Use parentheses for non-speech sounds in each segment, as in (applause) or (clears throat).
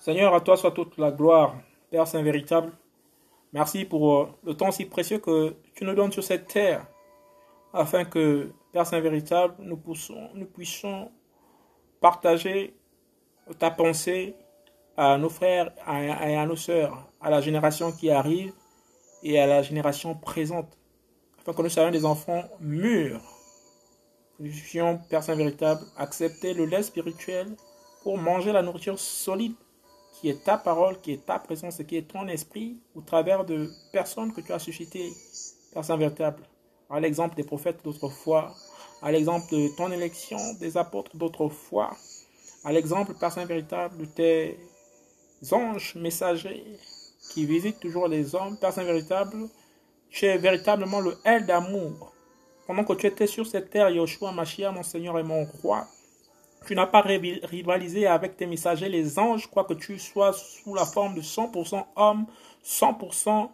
Seigneur, à toi soit toute la gloire, Père Saint véritable. Merci pour euh, le temps si précieux que tu nous donnes sur cette terre, afin que, Père Saint véritable, nous, puissions partager ta pensée à nos frères et à nos sœurs, à la génération qui arrive et à la génération présente, afin que nous soyons des enfants mûrs. Nous puissions, Père Saint véritable, accepter le lait spirituel pour manger la nourriture solide qui est ta parole, qui est ta présence et qui est ton esprit au travers de personnes que tu as suscitées, personnes véritables. À l'exemple des prophètes d'autrefois, à l'exemple de ton élection, des apôtres d'autrefois, à l'exemple, personne véritable, de tes anges messagers qui visitent toujours les hommes, personne véritable, tu es véritablement le L d'amour. Pendant que tu étais sur cette terre, Yoshua, Machia, mon Seigneur et mon roi, tu n'as pas rivalisé avec tes messagers, les anges, quoique tu sois sous la forme de 100% homme, 100%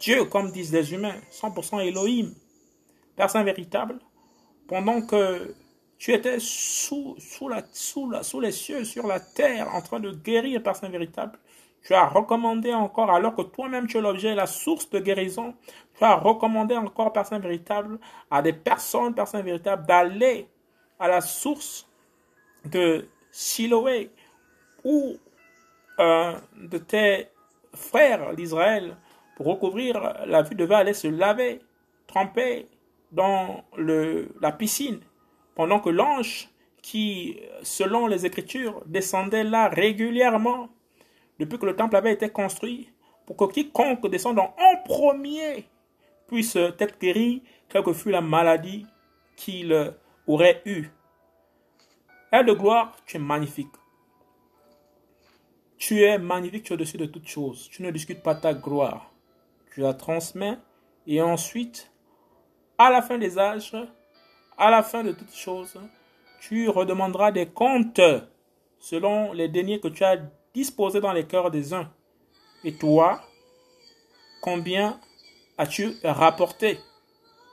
Dieu, comme disent les humains, 100% Elohim, personne véritable, pendant que tu étais sous, les cieux, sur la terre, en train de guérir, personne véritable. Tu as recommandé encore, alors que toi-même tu es l'objet, la source de guérison, tu as recommandé encore, personne véritable, à des personnes, personnes véritables, d'aller à la source de Siloé ou de tes frères d'Israël pour recouvrir la vue devait aller se laver, tremper dans le, la piscine, pendant que l'ange qui, selon les Écritures, descendait là régulièrement depuis que le temple avait été construit, pour que quiconque descende en premier puisse être guéri, quelle que fût la maladie qu'il aurait eue. De gloire, tu es magnifique. Tu es magnifique, tu es au-dessus de toutes choses. Tu ne discutes pas ta gloire. Tu la transmets et ensuite, à la fin des âges, à la fin de toutes choses, tu redemanderas des comptes selon les deniers que tu as disposés dans les cœurs des uns. Et toi, combien as-tu rapporté?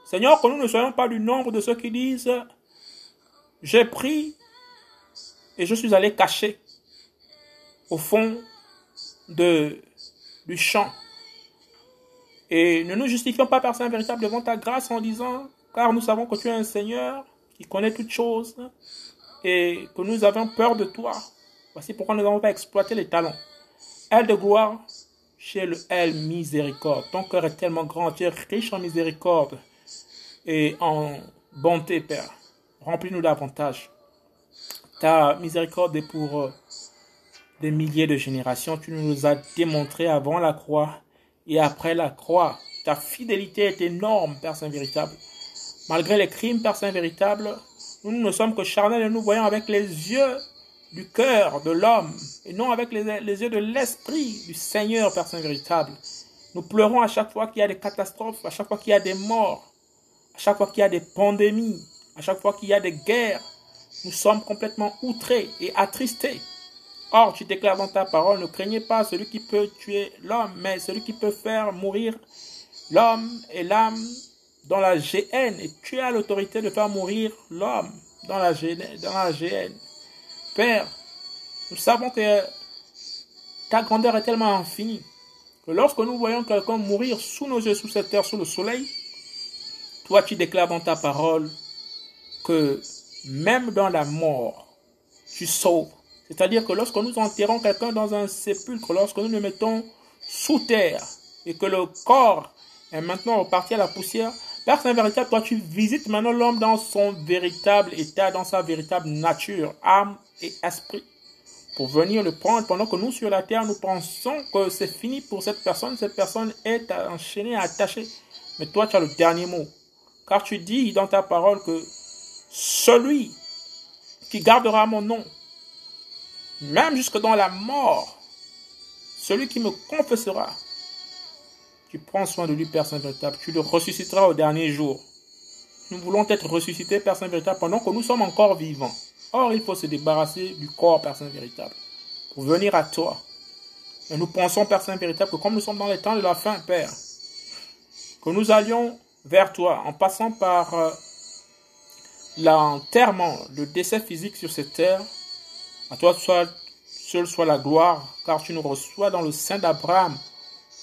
Seigneur, que nous ne soyons pas du nombre de ceux qui disent, j'ai pris et je suis allé cacher au fond du champ. Et ne nous justifions pas, personne véritable, devant ta grâce en disant, car nous savons que tu es un Seigneur qui connaît toutes choses et que nous avons peur de toi. Voici pourquoi nous n'avons pas exploité les talents. Elle de gloire chez le elle miséricorde. Ton cœur est tellement grand, tu es riche en miséricorde et en bonté, Père. Remplis-nous davantage. Ta miséricorde est pour euh, des milliers de générations. Tu nous as démontré avant la croix et après la croix. Ta fidélité est énorme, Père Saint véritable. Malgré les crimes, Père Saint véritable, nous ne sommes que charnels et nous voyons avec les yeux du cœur de l'homme et non avec les, yeux de l'esprit du Seigneur, Père Saint véritable. Nous pleurons à chaque fois qu'il y a des catastrophes, à chaque fois qu'il y a des morts, à chaque fois qu'il y a des pandémies, à chaque fois qu'il y a des guerres, nous sommes complètement outrés et attristés. Or, tu déclares dans ta parole, ne craignez pas celui qui peut tuer l'homme, mais celui qui peut faire mourir l'homme et l'âme dans la GN. Et tu as l'autorité de faire mourir l'homme dans la, GN. Père, nous savons que ta grandeur est tellement infinie que lorsque nous voyons quelqu'un mourir sous nos yeux, sous cette terre, sous le soleil, toi tu déclares dans ta parole que même dans la mort, tu sauves. C'est-à-dire que lorsque nous enterrons quelqu'un dans un sépulcre, lorsque nous le mettons sous terre et que le corps est maintenant reparti à la poussière, Père Saint véritable, toi tu visites maintenant l'homme dans son véritable état, dans sa véritable nature, âme et esprit, pour venir le prendre pendant que nous sur la terre, nous pensons que c'est fini pour cette personne, cette personne est enchaînée, attachée. Mais toi tu as le dernier mot. Car tu dis dans ta parole que celui qui gardera mon nom, même jusque dans la mort, celui qui me confessera, tu prends soin de lui, Père Saint véritable, tu le ressusciteras au dernier jour. Nous voulons être ressuscités, Père Saint véritable, pendant que nous sommes encore vivants. Or, il faut se débarrasser du corps, Père Saint véritable, pour venir à toi. Et nous pensons, Père Saint véritable, que comme nous sommes dans les temps de la fin, Père, que nous allions vers toi en passant par euh, l'enterrement, le décès physique sur cette terre, à toi soit, seul soit la gloire, car tu nous reçois dans le sein d'Abraham,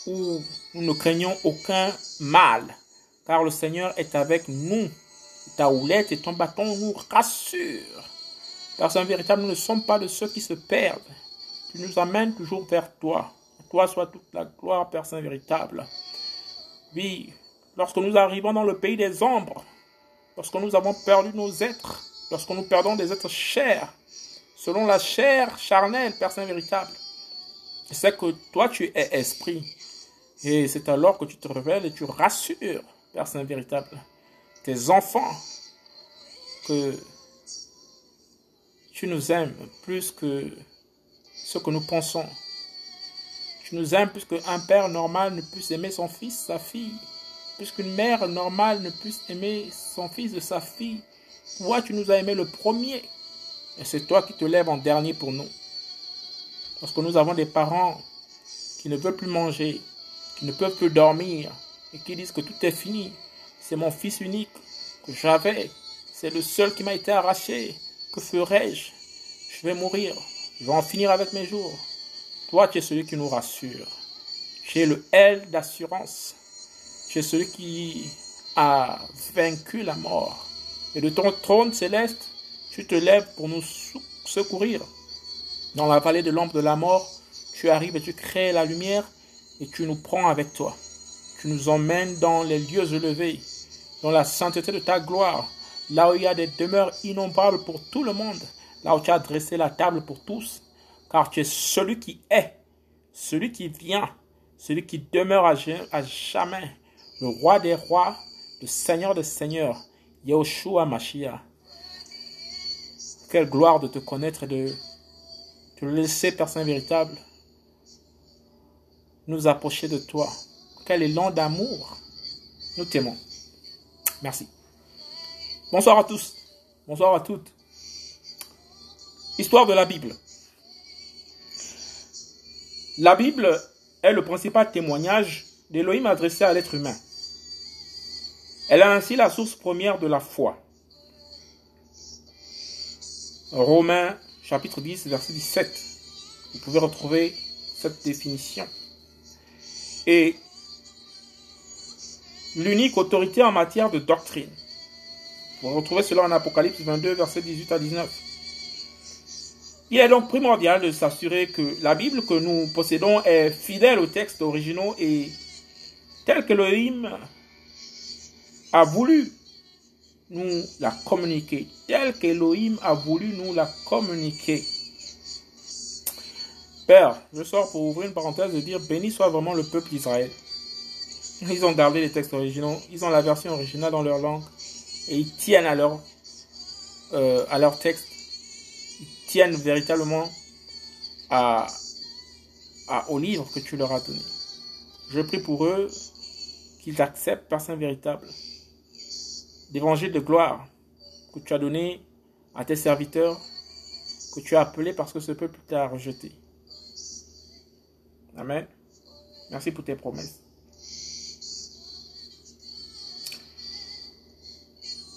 où nous ne craignons aucun mal, car le Seigneur est avec nous. Ta houlette et ton bâton nous rassurent. Car c'est un véritable, nous ne sommes pas de ceux qui se perdent. Tu nous amènes toujours vers toi. toi soit toute la gloire, Père Saint véritable. Oui, lorsque nous arrivons dans le pays des ombres, lorsque nous avons perdu nos êtres, lorsque nous perdons des êtres chers, selon la chair charnelle, Saint véritable, c'est que toi tu es esprit. Et c'est alors que tu te révèles et tu rassures, Saint véritable, tes enfants que tu nous aimes plus que ce que nous pensons. Tu nous aimes plus qu'un père normal ne puisse aimer son fils, sa fille. Plus qu'une mère normale ne puisse aimer son fils de sa fille. Toi, tu nous as aimé le premier. Et c'est toi qui te lèves en dernier pour nous. Lorsque nous avons des parents qui ne veulent plus manger, qui ne peuvent plus dormir, et qui disent que tout est fini. C'est mon fils unique que j'avais. C'est le seul qui m'a été arraché. Que ferai-je? Je vais mourir. Je vais en finir avec mes jours. Toi, tu es celui qui nous rassure. Es le L d'assurance. Es celui qui a vaincu la mort. Et de ton trône céleste, tu te lèves pour nous secourir. Dans la vallée de l'ombre de la mort, tu arrives et tu crées la lumière et tu nous prends avec toi. Tu nous emmènes dans les lieux élevés, dans la sainteté de ta gloire, là où il y a des demeures innombrables pour tout le monde, là où tu as dressé la table pour tous, car tu es celui qui est, celui qui vient, celui qui demeure à jamais, le roi des rois, le seigneur des seigneurs, Yahushua Mashiach. Quelle gloire de te connaître et de te laisser, personne véritable, nous approcher de toi. Quel élan d'amour nous t'aimons. Merci. Bonsoir à tous. Bonsoir à toutes. Histoire de la Bible. La Bible est le principal témoignage d'Élohim adressé à l'être humain. Elle est ainsi la source première de la foi. Romains chapitre 10, verset 17. Vous pouvez retrouver cette définition. Et l'unique autorité en matière de doctrine. Vous retrouvez cela en Apocalypse 22, verset 18 à 19. Il est donc primordial de s'assurer que la Bible que nous possédons est fidèle aux textes originaux et tel qu'Elohim a voulu nous la communiquer, tel qu'Elohim a voulu nous la communiquer. Père, je sors pour ouvrir une parenthèse et dire béni soit vraiment le peuple d'Israël. Ils ont gardé les textes originaux, ils ont la version originale dans leur langue et ils tiennent à leur, euh, à leur texte tiennent véritablement à, à, au livre que tu leur as donné. Je prie pour eux qu'ils acceptent par saint véritable l'évangile de gloire que tu as donné à tes serviteurs, que tu as appelé parce que ce peuple t'a rejeté. Amen. Merci pour tes promesses.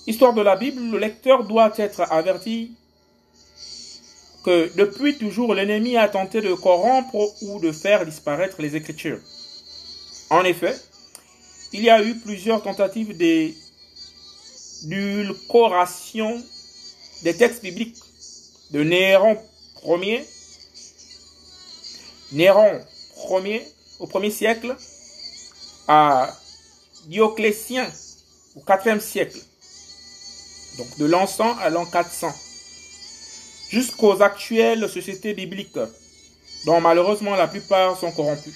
Histoire de la Bible, le lecteur doit être averti que depuis toujours l'ennemi a tenté de corrompre ou de faire disparaître les Écritures. En effet, il y a eu plusieurs tentatives d'ulcoration des textes bibliques de Néron Ier, Néron Ier au 1er siècle à Dioclétien au 4e siècle. Donc de l'an 100 à l'an 400 jusqu'aux actuelles sociétés bibliques, dont malheureusement la plupart sont corrompues.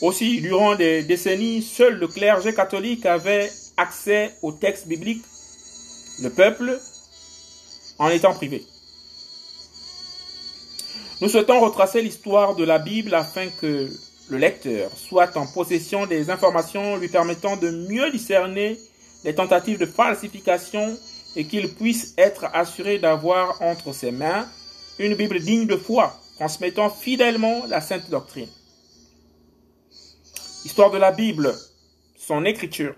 Aussi, durant des décennies, seul le clergé catholique avait accès aux textes bibliques, le peuple en étant privé. Nous souhaitons retracer l'histoire de la Bible afin que le lecteur soit en possession des informations lui permettant de mieux discerner les tentatives de falsification et qu'il puisse être assuré d'avoir entre ses mains une Bible digne de foi, transmettant fidèlement la sainte doctrine. Histoire de la Bible, son écriture.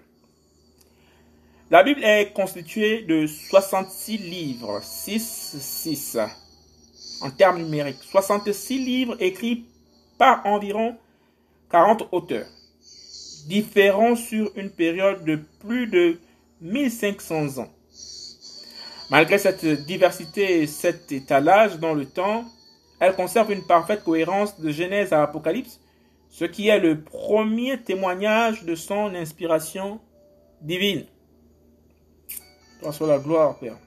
La Bible est constituée de 66 livres, 6, 6. en termes numériques. 66 livres écrits par environ 40 auteurs, différents sur une période de plus de 1500 ans. Malgré cette diversité et cet étalage dans le temps, elle conserve une parfaite cohérence de Genèse à Apocalypse, ce qui est le premier témoignage de son inspiration divine. Soit la gloire, Père.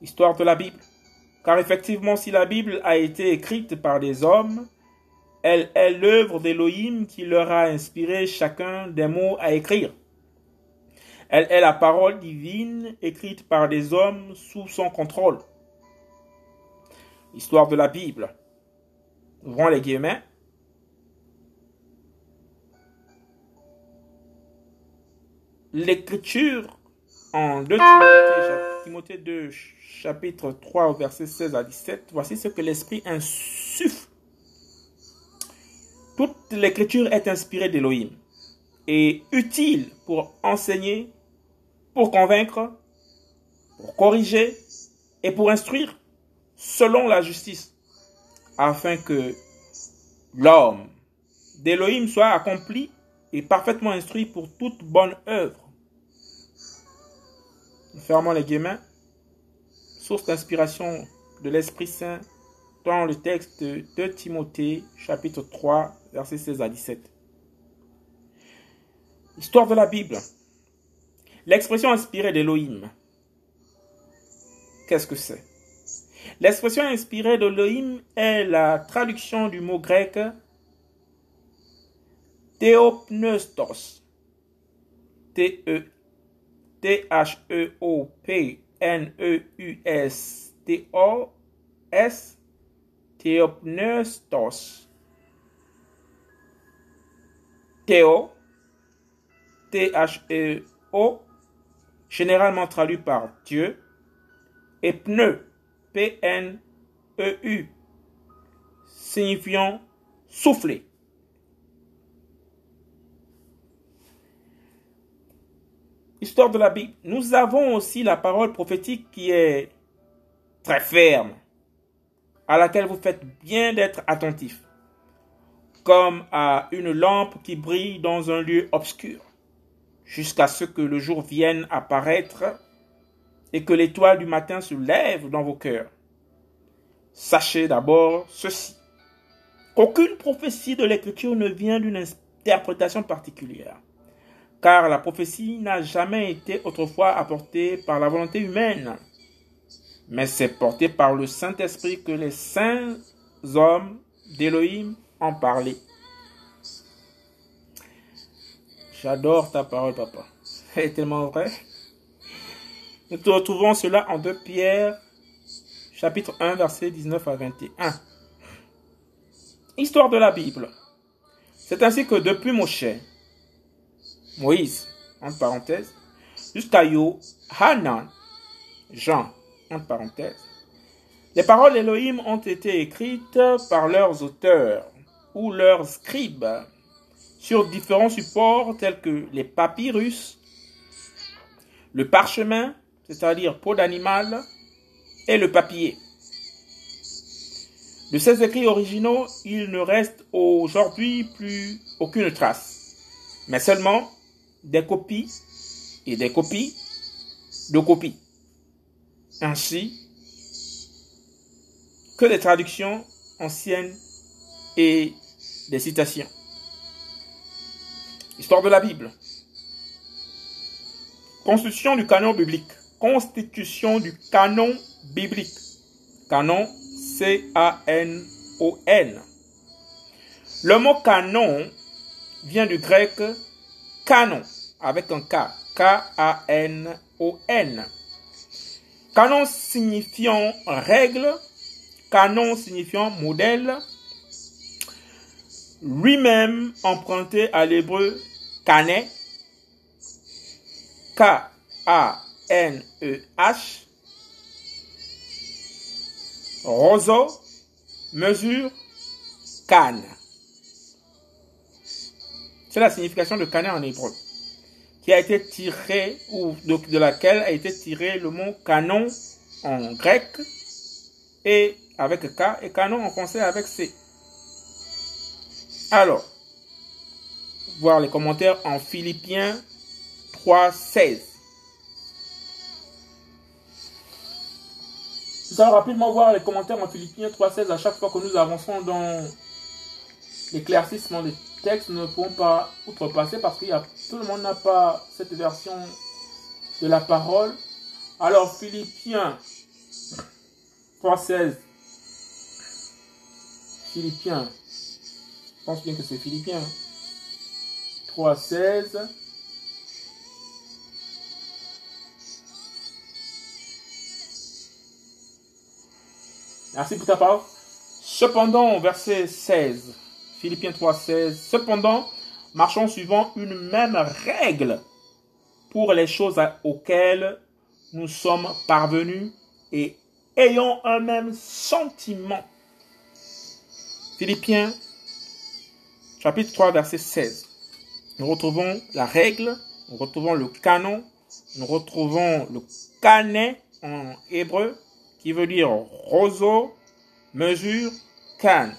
Histoire de la Bible. Car effectivement, si la Bible a été écrite par des hommes, elle est l'œuvre d'Élohim qui leur a inspiré chacun des mots à écrire. Elle est la parole divine écrite par des hommes sous son contrôle. Histoire de la Bible. Ouvrons les guillemets. L'écriture en 2 Timothée, 2, chapitre 3, verset 16 à 17, voici ce que l'Esprit insuffle. Toute l'écriture est inspirée d'Élohim et utile pour enseigner, pour convaincre, pour corriger et pour instruire selon la justice, afin que l'homme d'Élohim soit accompli et parfaitement instruit pour toute bonne œuvre. Fermons les guillemets. Source d'inspiration de l'Esprit Saint dans le texte de Timothée, chapitre 3, versets 16 à 17. Histoire de la Bible. L'expression inspirée d'Elohim. Qu'est-ce que c'est? L'expression inspirée d'Elohim est la traduction du mot grec Theopneustos. T-E T-H-E-O-P-N-E-U-S-T-O-S, Theopneustos. Théo, T-H-E-O, généralement traduit par Dieu, et pneu, P-N-E-U, signifiant souffler. Histoire de la Bible, nous avons aussi la parole prophétique qui est très ferme, à laquelle vous faites bien d'être attentif, comme à une lampe qui brille dans un lieu obscur, jusqu'à ce que le jour vienne apparaître et que l'étoile du matin se lève dans vos cœurs. Sachez d'abord ceci, qu'aucune prophétie de l'Écriture ne vient d'une interprétation particulière car la prophétie n'a jamais été autrefois apportée par la volonté humaine, mais c'est porté par le Saint-Esprit que les saints hommes d'Élohim ont parlé. J'adore ta parole, papa. (laughs) Elle est tellement vrai. Nous retrouvons cela en 2 Pierre, chapitre 1, verset 19 à 21. Histoire de la Bible. C'est ainsi que depuis Moshe, Moïse, entre parenthèses, jusqu'à Hanan, Jean, entre parenthèses. Les paroles d'Elohim ont été écrites par leurs auteurs ou leurs scribes sur différents supports tels que les papyrus, le parchemin, c'est-à-dire peau d'animal, et le papier. De ces écrits originaux, il ne reste aujourd'hui plus aucune trace, mais seulement des copies et des copies de copies. Ainsi que des traductions anciennes et des citations. Histoire de la Bible. Constitution du canon biblique. Constitution du canon biblique. Canon, C-A-N-O-N. Le mot canon vient du grec canon, avec un K, K-A-N-O-N. Canon signifiant règle, canon signifiant modèle, lui-même emprunté à l'hébreu canet, K-A-N-E-H, roseau, mesure, canne. C'est la signification de canet en hébreu, qui a été tiré, ou de, laquelle a été tiré le mot canon en grec, et avec K et canon en français avec C. Alors, voir les commentaires en Philippiens 3, 16. Nous allons rapidement voir les commentaires en Philippiens 3.16 à chaque fois que nous avançons dans l'éclaircissement des textes. Ne pouvons pas outrepasser parce que tout le monde n'a pas cette version de la parole. Alors Philippiens 3.16. Philippiens. Je pense bien que c'est Philippiens. 3.16. Merci pour ta parole. Cependant, verset 16, Philippiens 3, 16, cependant, marchons suivant une même règle pour les choses auxquelles nous sommes parvenus et ayons un même sentiment. Philippiens chapitre 3, verset 16. Nous retrouvons la règle, nous retrouvons le canon, nous retrouvons le canet en hébreu, qui veut dire roseau, mesure, canne.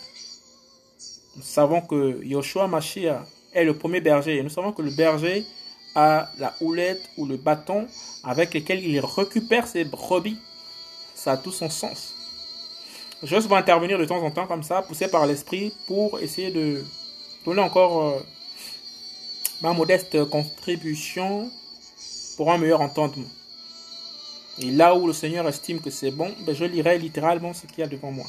Nous savons que Yoshua Mashiach est le premier berger. Et nous savons que le berger a la houlette ou le bâton avec lequel il récupère ses brebis. Ça a tout son sens. Je vais intervenir de temps en temps comme ça, poussé par l'esprit, pour essayer de donner encore euh, ma modeste contribution pour un meilleur entendement. Et là où le Seigneur estime que c'est bon, ben je lirai littéralement ce qu'il y a devant moi.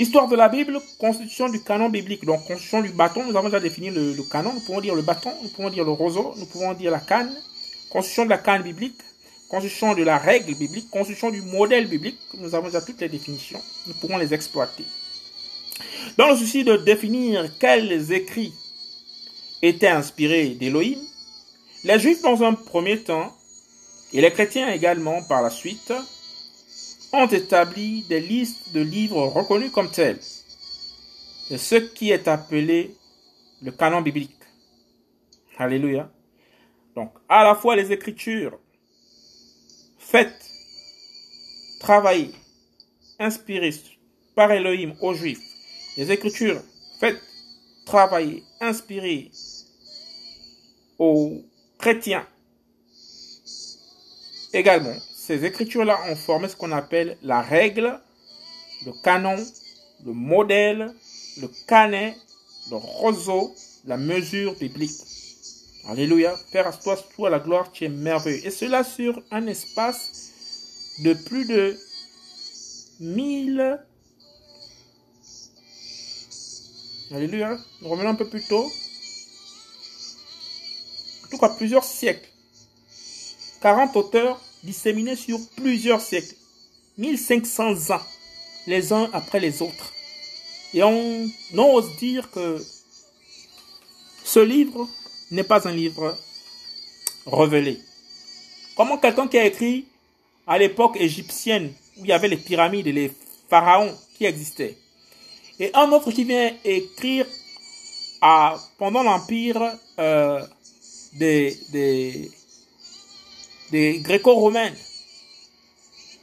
Histoire de la Bible, constitution du canon biblique. Donc, constitution du bâton, nous avons déjà défini le, canon. Nous pouvons dire le bâton, nous pouvons dire le roseau, nous pouvons dire la canne. Constitution de la canne biblique, constitution de la règle biblique, constitution du modèle biblique. Nous avons déjà toutes les définitions. Nous pourrons les exploiter. Dans le souci de définir quels écrits étaient inspirés d'Élohim, les Juifs, dans un premier temps, et les chrétiens également, par la suite, ont établi des listes de livres reconnus comme tels. C'est ce qui est appelé le canon biblique. Alléluia. Donc, à la fois les Écritures faites, travaillées, inspirées par Elohim aux Juifs, les Écritures faites, travaillées, inspirées aux chrétiens Également, ces écritures-là ont formé ce qu'on appelle la règle, le canon, le modèle, le canet, le roseau, la mesure biblique. Alléluia. Père, à toi, toi la gloire, tu es merveilleux. Et cela sur un espace de plus de mille. Alléluia. Nous revenons un peu plus tôt. En tout cas, plusieurs siècles. 40 auteurs disséminés sur plusieurs siècles, 1500 ans, les uns après les autres. Et on ose dire que ce livre n'est pas un livre révélé. Comment quelqu'un qui a écrit à l'époque égyptienne, où il y avait les pyramides et les pharaons qui existaient, et un autre qui vient écrire pendant l'empire euh, des, des gréco-romaines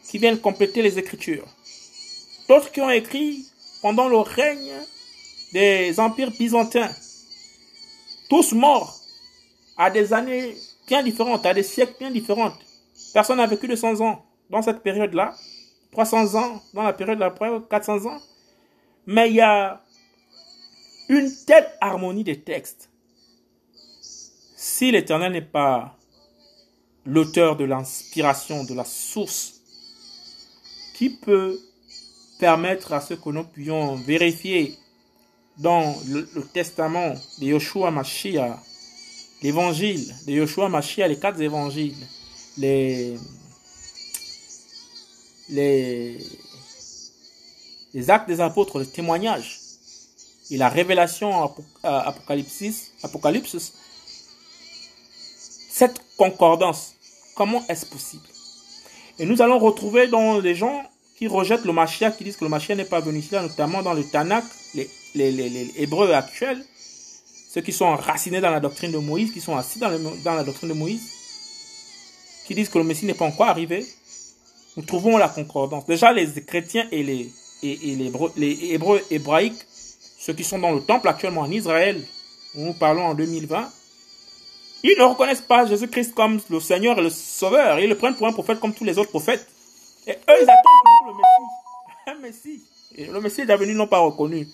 qui viennent compléter les écritures. D'autres qui ont écrit pendant le règne des empires byzantins. Tous morts à des années bien différentes, à des siècles bien différentes. Personne n'a vécu de 100 ans dans cette période-là. 300 ans dans la période d'après, 400 ans. Mais il y a une telle harmonie des textes. Si l'Éternel n'est pas l'auteur de l'inspiration, de la source, qui peut permettre à ce que nous puissions vérifier dans le, testament de Yoshua Mashiach, l'évangile de Yoshua Mashiach, les quatre évangiles, les, les, les actes des apôtres, le témoignage et la révélation apocalypse, apocalypse, cette concordance Comment est-ce possible? Et nous allons retrouver dans les gens qui rejettent le Mashiach, qui disent que le Mashiach n'est pas venu ici, notamment dans le Tanakh, les, les, Hébreux actuels, ceux qui sont enracinés dans la doctrine de Moïse, qui sont assis dans, dans la doctrine de Moïse, qui disent que le Messie n'est pas encore arrivé. nous trouvons la concordance. Déjà, les chrétiens et les, et, les, les hébreux hébraïques, ceux qui sont dans le temple actuellement en Israël, où nous parlons en 2020, ils ne reconnaissent pas Jésus-Christ comme le Seigneur et le Sauveur. Ils le prennent pour un prophète comme tous les autres prophètes. Et eux, ils attendent toujours le Messie. (laughs) Un Messie. Le Messie est venu, n'ont pas reconnu.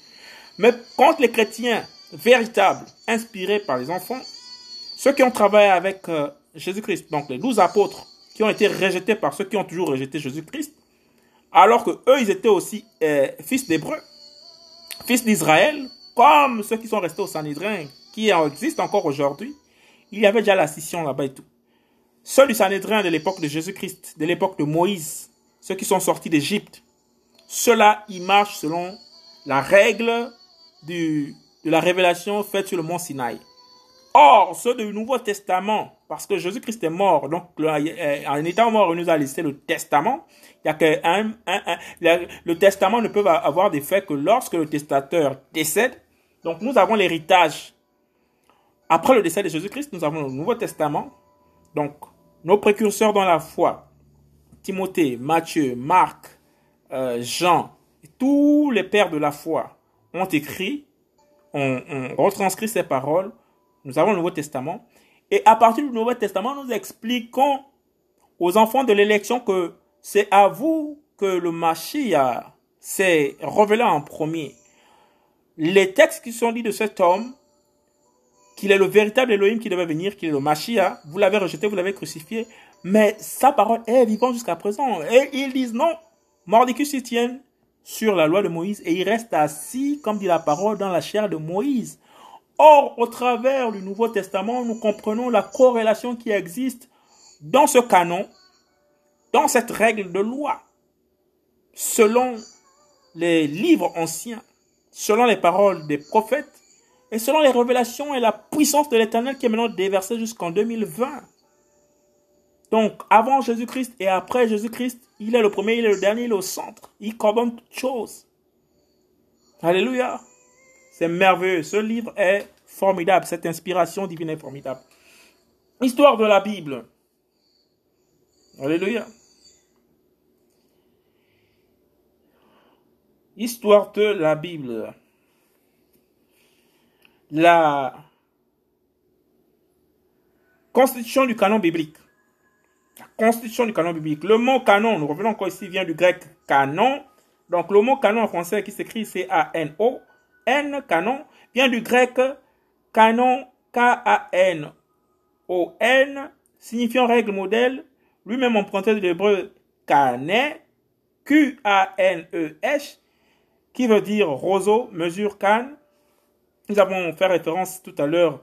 Mais quand les chrétiens véritables, inspirés par les enfants, ceux qui ont travaillé avec euh, Jésus-Christ, donc les douze apôtres, qui ont été rejetés par ceux qui ont toujours rejeté Jésus-Christ, alors que eux, ils étaient aussi euh, fils d'Hébreux, fils d'Israël, comme ceux qui sont restés au Sanhédrin, qui existent encore aujourd'hui. Il y avait déjà la scission là-bas et tout. Ceux du Sanhédrin de l'époque de Jésus-Christ, de l'époque de Moïse, ceux qui sont sortis d'Égypte, ceux-là, ils marchent selon la règle de la révélation faite sur le mont Sinaï. Or, ceux du Nouveau Testament, parce que Jésus-Christ est mort, donc en étant mort, il nous a laissé le testament. Il y a que le testament ne peut avoir d'effet que lorsque le testateur décède. Donc, nous avons l'héritage. Après le décès de Jésus-Christ, nous avons le Nouveau Testament. Donc, nos précurseurs dans la foi, Timothée, Matthieu, Marc, euh, Jean, tous les pères de la foi ont écrit, ont, retranscrit ces paroles nous avons le Nouveau Testament. Et à partir du Nouveau Testament, nous expliquons aux enfants de l'élection que c'est à vous que le Mashiach s'est révélé en premier. Les textes qui sont dits de cet homme, qu'il est le véritable Elohim qui devait venir, qu'il est le Mashiach, vous l'avez rejeté, vous l'avez crucifié, mais sa parole est vivante jusqu'à présent. Et ils disent non. Mordicus s'y tient sur la loi de Moïse et il reste assis, comme dit la parole, dans la chair de Moïse. Or, au travers du Nouveau Testament, nous comprenons la corrélation qui existe dans ce canon, dans cette règle de loi, selon les livres anciens, selon les paroles des prophètes et selon les révélations et la puissance de l'Éternel qui est maintenant déversée jusqu'en 2020. Donc, avant Jésus-Christ et après Jésus-Christ, il est le premier, il est le dernier, il est au centre. Il coordonne toutes choses. Alléluia. C'est merveilleux. Ce livre est formidable. Cette inspiration divine est formidable. Histoire de la Bible. Alléluia. Histoire de la Bible. La constitution du canon biblique. La constitution du canon biblique. Le mot canon, nous revenons encore ici, vient du grec canon. Donc le mot canon en français qui s'écrit C-A-N-O N, canon, vient du grec canon, K-A-N-O-N, signifiant règle modèle, lui-même emprunté de l'hébreu canet, Q-A-N-E-S, qui veut dire roseau, mesure, canne. Nous avons fait référence tout à l'heure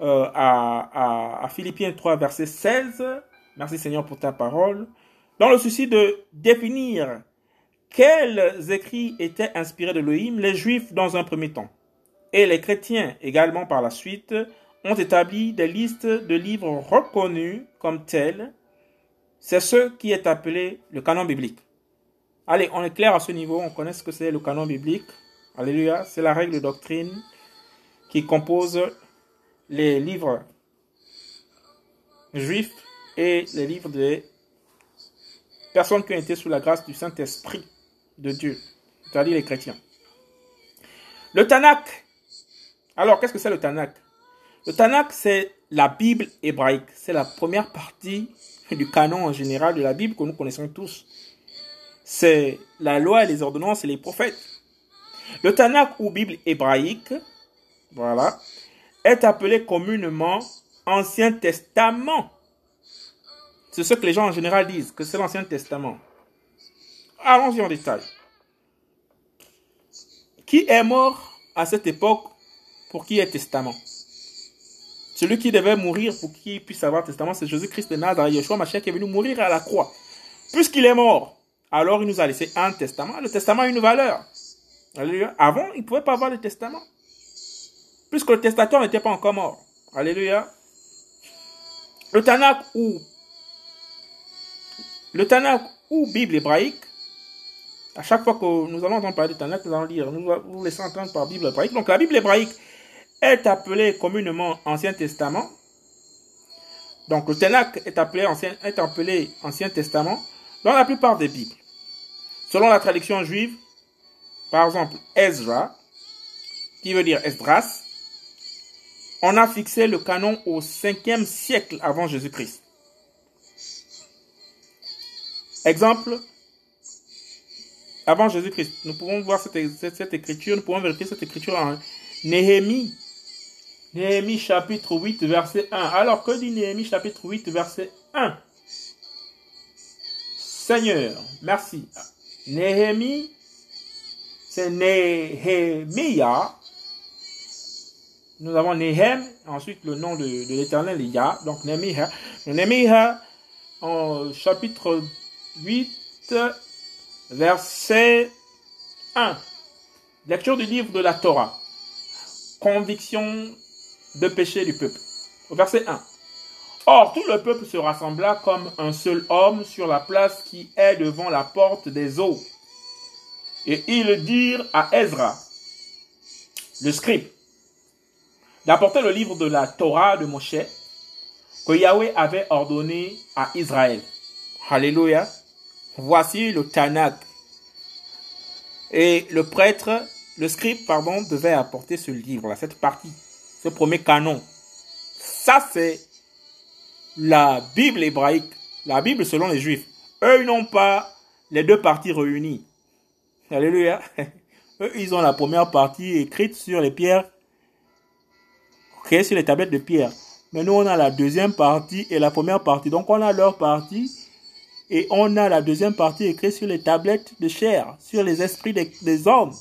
euh, à, Philippiens 3, verset 16. Merci Seigneur pour ta parole. Dans le souci de définir quels écrits étaient inspirés de l'Oïm Les Juifs dans un premier temps. Et les chrétiens également par la suite ont établi des listes de livres reconnus comme tels. C'est ce qui est appelé le canon biblique. Allez, on est clair à ce niveau, on connaît ce que c'est le canon biblique. Alléluia, c'est la règle de doctrine qui compose les livres juifs et les livres des personnes qui ont été sous la grâce du Saint-Esprit de Dieu, c'est-à-dire les chrétiens. Le Tanakh. Alors, qu'est-ce que c'est le Tanakh? Le Tanakh, c'est la Bible hébraïque. C'est la première partie du canon en général de la Bible que nous connaissons tous. C'est la loi, les ordonnances et les prophètes. Le Tanakh ou Bible hébraïque, voilà, est appelé communément Ancien Testament. C'est ce que les gens en général disent, que c'est l'Ancien Testament. Allons-y en détail. Qui est mort à cette époque pour qui est testament? Celui qui devait mourir pour qu'il puisse avoir testament, c'est Jésus-Christ de Nazareth, Yeshua Mashiach qui est venu mourir à la croix. Puisqu'il est mort, alors il nous a laissé un testament. Le testament a une valeur. Avant, il ne pouvait pas avoir de testament. Puisque le testateur n'était pas encore mort. Alléluia. Le Tanakh ou le Tanakh ou Bible hébraïque à chaque fois que nous allons entendre parler de Tanakh, nous allons lire, nous vous laissons entendre par Bible hébraïque. Donc la Bible hébraïque est appelée communément Ancien Testament. Donc le Tanakh est appelé Ancien, est appelé Ancien Testament. Dans la plupart des Bibles, selon la traduction juive, par exemple Ezra, qui veut dire Esdras, on a fixé le canon au 5e siècle avant Jésus-Christ. Exemple, avant Jésus-Christ, nous pouvons voir cette, cette, écriture, nous pouvons vérifier cette écriture en Néhémie. Néhémie chapitre 8, verset 1. Alors, que dit Néhémie chapitre 8, verset 1 Seigneur, merci. Néhémie, c'est Néhémia. Nous avons Néhem, ensuite le nom de, l'éternel Yah, donc Néhémia. Néhémia, en chapitre 8, verset 1. Lecture du livre de la Torah. Conviction de péché du peuple. verset 1. Or, tout le peuple se rassembla comme un seul homme sur la place qui est devant la porte des eaux. Et ils dirent à Ezra, le scribe, le livre de la Torah de Moshe que Yahweh avait ordonné à Israël. Alléluia. Voici le Tanakh. Et le prêtre, le scribe, pardon, devait apporter ce livre, cette partie, ce premier canon. Ça, c'est la Bible hébraïque, la Bible selon les Juifs. Eux, ils n'ont pas les deux parties réunies. Alléluia. (laughs) Eux, ils ont la première partie écrite sur les pierres, sur les tablettes de pierre. Mais nous, on a la deuxième partie et la première partie. Donc, on a leur partie et on a la deuxième partie écrite sur les tablettes de chair, sur les esprits des, hommes.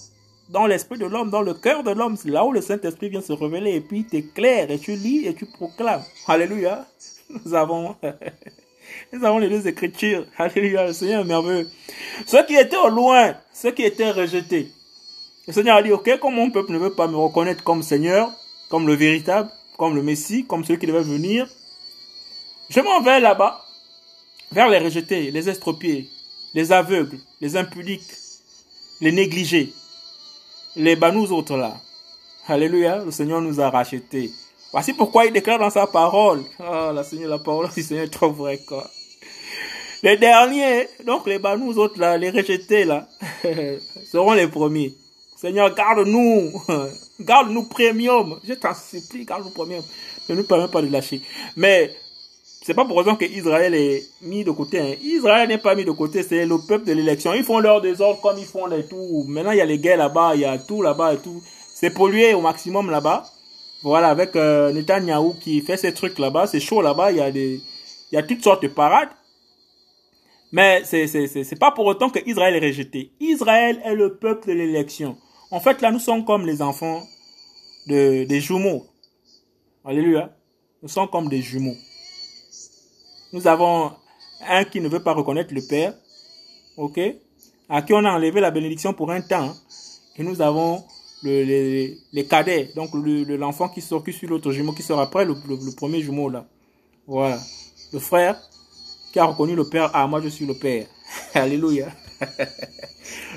Dans l'esprit de l'homme, dans le cœur de l'homme, c'est là où le Saint-Esprit vient se révéler et puis t'éclaire et tu lis et tu proclames. Alléluia. Nous avons, (laughs) nous avons les deux écritures. Alléluia. Le Seigneur est merveilleux. Ceux qui étaient au loin, ceux qui étaient rejetés. Le Seigneur a dit, ok, comme mon peuple ne veut pas me reconnaître comme Seigneur, comme le véritable, comme le Messie, comme celui qui devait venir, je m'en vais là-bas vers les rejetés, les estropiés, les aveugles, les impudiques, les négligés, les banous autres là. Alléluia, le Seigneur nous a rachetés. Voici pourquoi il déclare dans sa parole. Oh, la, Seigneur, la parole du Seigneur est trop vraie, quoi. Les derniers, donc les banous autres là, les rejetés là, (laughs) seront les premiers. Seigneur, garde-nous. Garde-nous premium. Je t'en supplie, garde-nous premium. Ne nous permets pas de lâcher. Mais c'est pas pour autant que Israël est mis de côté. Hein. Israël n'est pas mis de côté, c'est le peuple de l'élection. Ils font leur désordre comme ils font les tout. Maintenant, il y a les guerres là-bas, il y a tout là-bas et tout. C'est pollué au maximum là-bas. Voilà, avec euh, Netanyahou qui fait ces trucs là-bas, c'est chaud là-bas, il y a y a toutes sortes de parades. Mais c'est, pas pour autant que Israël est rejeté. Israël est le peuple de l'élection. En fait, là, nous sommes comme les enfants de, des jumeaux. Alléluia. Nous sommes comme des jumeaux. Nous avons un qui ne veut pas reconnaître le Père, ok, à qui on a enlevé la bénédiction pour un temps. Et nous avons le, les, les cadets, donc l'enfant le, qui sort, qui suit l'autre jumeau, qui sort après le, le, premier jumeau là. Voilà. Le frère qui a reconnu le Père, ah moi je suis le Père. (laughs) Alléluia.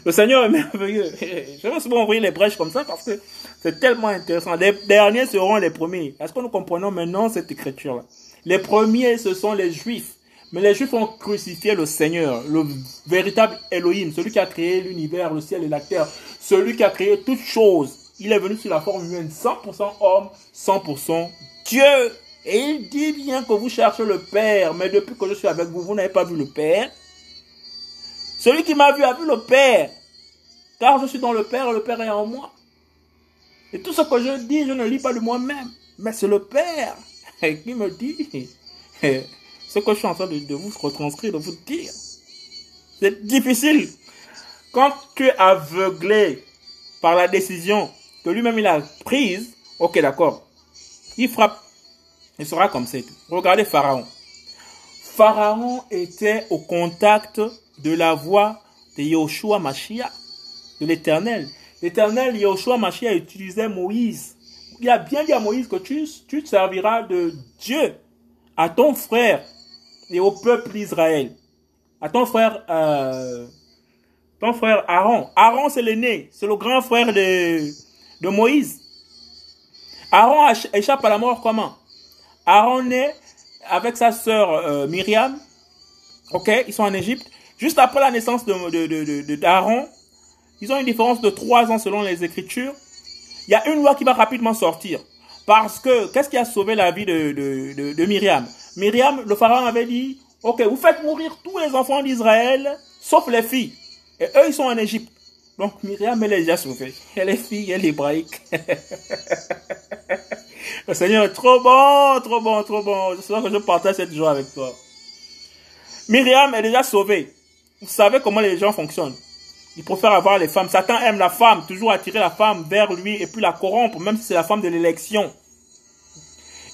Le Seigneur est merveilleux. (laughs) Je vais souvent ouvrir les brèches comme ça parce que c'est tellement intéressant. Les derniers seront les premiers. Est-ce que nous comprenons maintenant cette écriture-là? Les premiers, ce sont les Juifs. Mais les Juifs ont crucifié le Seigneur, le véritable Elohim, celui qui a créé l'univers, le ciel et la terre, celui qui a créé toutes choses. Il est venu sous la forme humaine, 100% homme, 100% Dieu. Et il dit bien que vous cherchez le Père, mais depuis que je suis avec vous, vous n'avez pas vu le Père. Celui qui m'a vu a vu le Père. Car je suis dans le Père le Père est en moi. Et tout ce que je dis, je ne lis pas de moi-même, mais c'est le Père (laughs) qui me dit (laughs) ce que je suis en train de, vous retranscrire, de vous dire. C'est difficile. Quand tu es aveuglé par la décision que lui-même il a prise, ok d'accord, il frappe, il sera comme ça. Regardez Pharaon. Pharaon était au contact de la voix de Yoshua Mashiach, de l'éternel. L'éternel Yoshua Mashiach utilisait Moïse il a bien dit à Moïse que tu, tu te serviras de Dieu à ton frère et au peuple d'Israël. À ton frère, euh, ton frère Aaron. Aaron, c'est l'aîné, c'est le grand frère de, de Moïse. Aaron échappe à la mort comment? Aaron est avec sa sœur euh, Myriam. Ok, ils sont en Égypte. Juste après la naissance de, de, d'Aaron, ils ont une différence de trois ans selon les Écritures. Il y a une loi qui va rapidement sortir. Parce que, qu'est-ce qui a sauvé la vie de, de, de, Myriam? Myriam, le pharaon avait dit, ok, vous faites mourir tous les enfants d'Israël, sauf les filles. Et eux, ils sont en Égypte. Donc Myriam, elle est déjà sauvée. Elle est fille, elle est hébraïque. (laughs) le Seigneur est trop bon, trop bon, trop bon. C'est que je partage cette joie avec toi. Myriam est déjà sauvée. Vous savez comment les gens fonctionnent. Il préfère avoir les femmes. Satan aime la femme, toujours attirer la femme vers lui et puis la corrompre, même si c'est la femme de l'élection.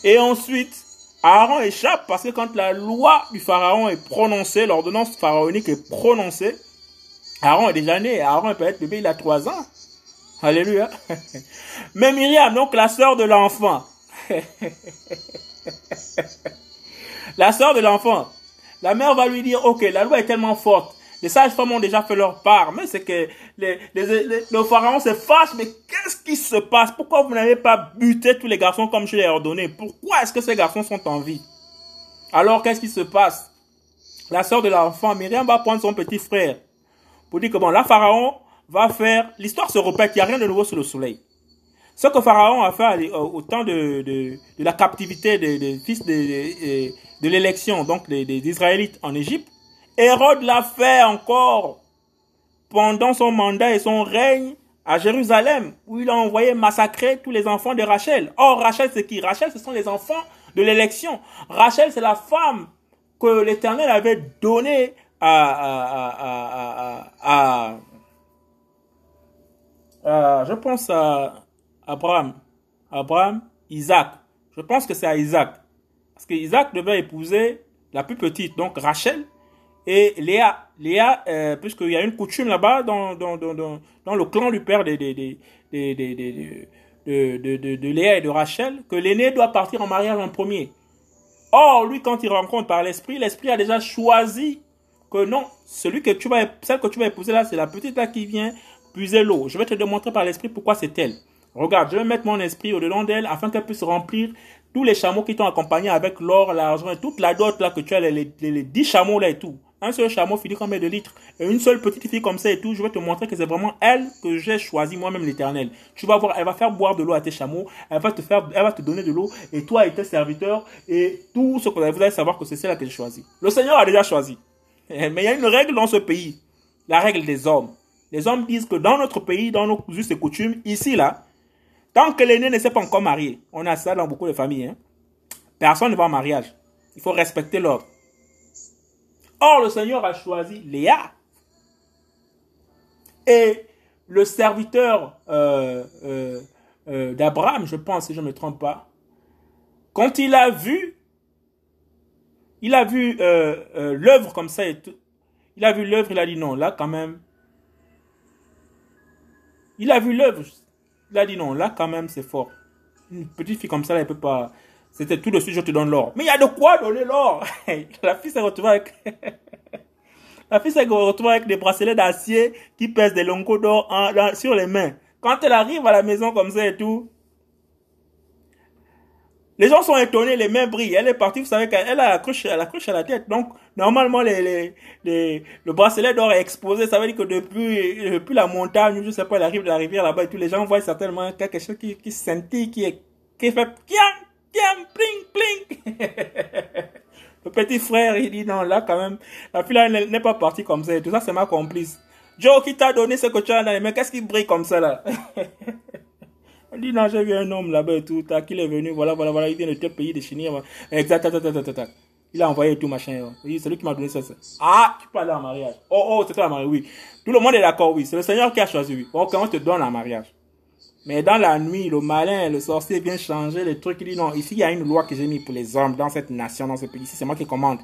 Et ensuite, Aaron échappe parce que quand la loi du pharaon est prononcée, l'ordonnance pharaonique est prononcée, Aaron est déjà né. Aaron peut être bébé, il a trois ans. Alléluia. (laughs) Mais Myriam, donc la sœur de l'enfant. (laughs) la sœur de l'enfant. La mère va lui dire, ok, la loi est tellement forte. Les sages-femmes ont déjà fait leur part, mais c'est que les, le pharaon se fâche, mais qu'est-ce qui se passe? Pourquoi vous n'avez pas buté tous les garçons comme je l'ai ordonné? Pourquoi est-ce que ces garçons sont en vie? Alors, qu'est-ce qui se passe? La sœur de l'enfant, Myriam, va prendre son petit frère pour dire que bon, là, Pharaon va faire, l'histoire se répète, il n'y a rien de nouveau sous le soleil. Ce que Pharaon a fait au temps de, de, de la captivité des, fils de, de, l'élection, donc des, des Israélites en Égypte, Hérode l'a fait encore pendant son mandat et son règne à Jérusalem, où il a envoyé massacrer tous les enfants de Rachel. Or, Rachel, c'est qui? Rachel, ce sont les enfants de l'élection. Rachel, c'est la femme que l'Éternel avait donnée à, je pense à Abraham. Abraham, Isaac. Je pense que c'est à Isaac. Parce que Isaac devait épouser la plus petite, donc Rachel, et Léa. Léa, euh, puisqu'il y a une coutume là-bas dans, dans, dans, dans, le clan du père de, de, de, de Léa et de Rachel, que l'aîné doit partir en mariage en premier. Or, lui, quand il rencontre par l'esprit, l'esprit a déjà choisi que non, celui que tu vas, celle que tu vas épouser là, c'est la petite là qui vient puiser l'eau. Je vais te démontrer par l'esprit pourquoi c'est elle. Regarde, je vais mettre mon esprit au-dedans d'elle afin qu'elle puisse remplir tous les chameaux qui t'ont accompagné avec l'or, l'argent et toute la dot là que tu as, les, les, dix chameaux là et tout. Un seul chameau finit combien de litres Et une seule petite fille comme ça et tout, je vais te montrer que c'est vraiment elle que j'ai choisi moi-même l'éternel. Tu vas voir, elle va faire boire de l'eau à tes chameaux, elle va te faire, donner de l'eau et toi et tes serviteurs et tout ce que vous allez savoir que c'est celle que j'ai choisi. Le Seigneur a déjà choisi. (laughs) Mais il y a une règle dans ce pays. La règle des hommes. Les hommes disent que dans notre pays, dans nos us et coutumes, ici, là, tant que l'aîné ne s'est pas encore marié, on a ça dans beaucoup de familles, hein, personne ne va en mariage. Il faut respecter l'ordre. Or, le Seigneur a choisi Léa. Et le serviteur euh, euh, euh, d'Abraham, je pense, si je ne me trompe pas, quand il a vu il a vu l'œuvre comme ça et tout. Il a vu l'œuvre, il a dit non, là quand même. Il a vu l'œuvre. Il a dit non, là quand même c'est fort. Une petite fille comme ça, elle peut pas. C'était tout de suite, je te donne l'or. Mais il y a de quoi donner l'or? La fille s'est retrouvée avec. (laughs) La fille s'est retrouvée avec des bracelets d'acier qui pèsent des longs d'or sur les mains. Quand elle arrive à la maison comme ça et tout, les gens sont étonnés, les mains brillent. Elle est partie, vous savez qu'elle a la cruche, la cruche à la tête. Donc, normalement, le bracelet d'or est exposé. Ça veut dire que depuis, depuis la montagne, je sais pas, elle arrive de la rivière là-bas et tous les gens voient certainement quelque chose qui, qui scintille, qui, qui fait pling, (laughs) le petit frère, il dit non, là, quand même, la fille n'est pas partie comme ça. Tout ça, c'est ma complice. Joe, qui t'a donné ce que tu as les mains, qu'est-ce qui brille comme ça, là? (laughs) Dit, non, j'ai vu un homme là-bas et tout, qu'il est venu, voilà, voilà, voilà, il vient de tel pays de Chine, exact, Il a envoyé tout, machin. Oui, c'est lui qui m'a donné ça, Ah, tu peux aller en mariage. Oh, oh, c'est toi la mariage, oui. Tout le monde est d'accord, oui. C'est le Seigneur qui a choisi, oui. Ok, on te donne un mariage? Mais dans la nuit, le malin, le sorcier vient changer les trucs. Il dit non, ici il y a une loi que j'ai mis pour les hommes dans cette nation, dans ce pays. C'est moi qui commande.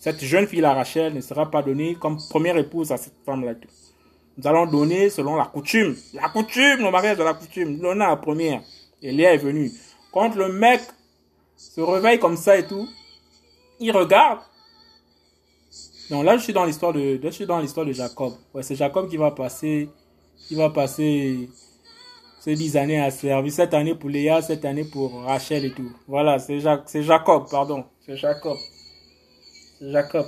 Cette jeune fille, la Rachel, ne sera pas donnée comme première épouse à cette femme-là. Nous allons donner selon la coutume. La coutume, le mariage de la coutume. Nous à la première. Et Léa est venue. Quand le mec se réveille comme ça et tout, il regarde. Non, là, je suis dans l'histoire de, de Jacob. C'est Jacob qui va passer, qui va passer ces dix années à servir. Cette année pour Léa, cette année pour Rachel et tout. Voilà, c'est Jacob, pardon. C'est Jacob. C'est Jacob.